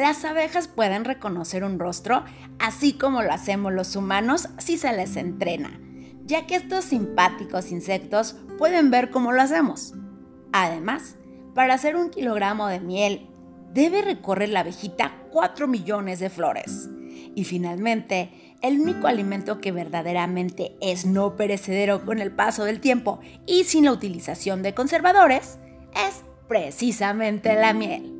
las abejas pueden reconocer un rostro así como lo hacemos los humanos si se les entrena, ya que estos simpáticos insectos pueden ver cómo lo hacemos. Además, para hacer un kilogramo de miel, debe recorrer la abejita 4 millones de flores. Y finalmente, el único alimento que verdaderamente es no perecedero con el paso del tiempo y sin la utilización de conservadores es precisamente la miel.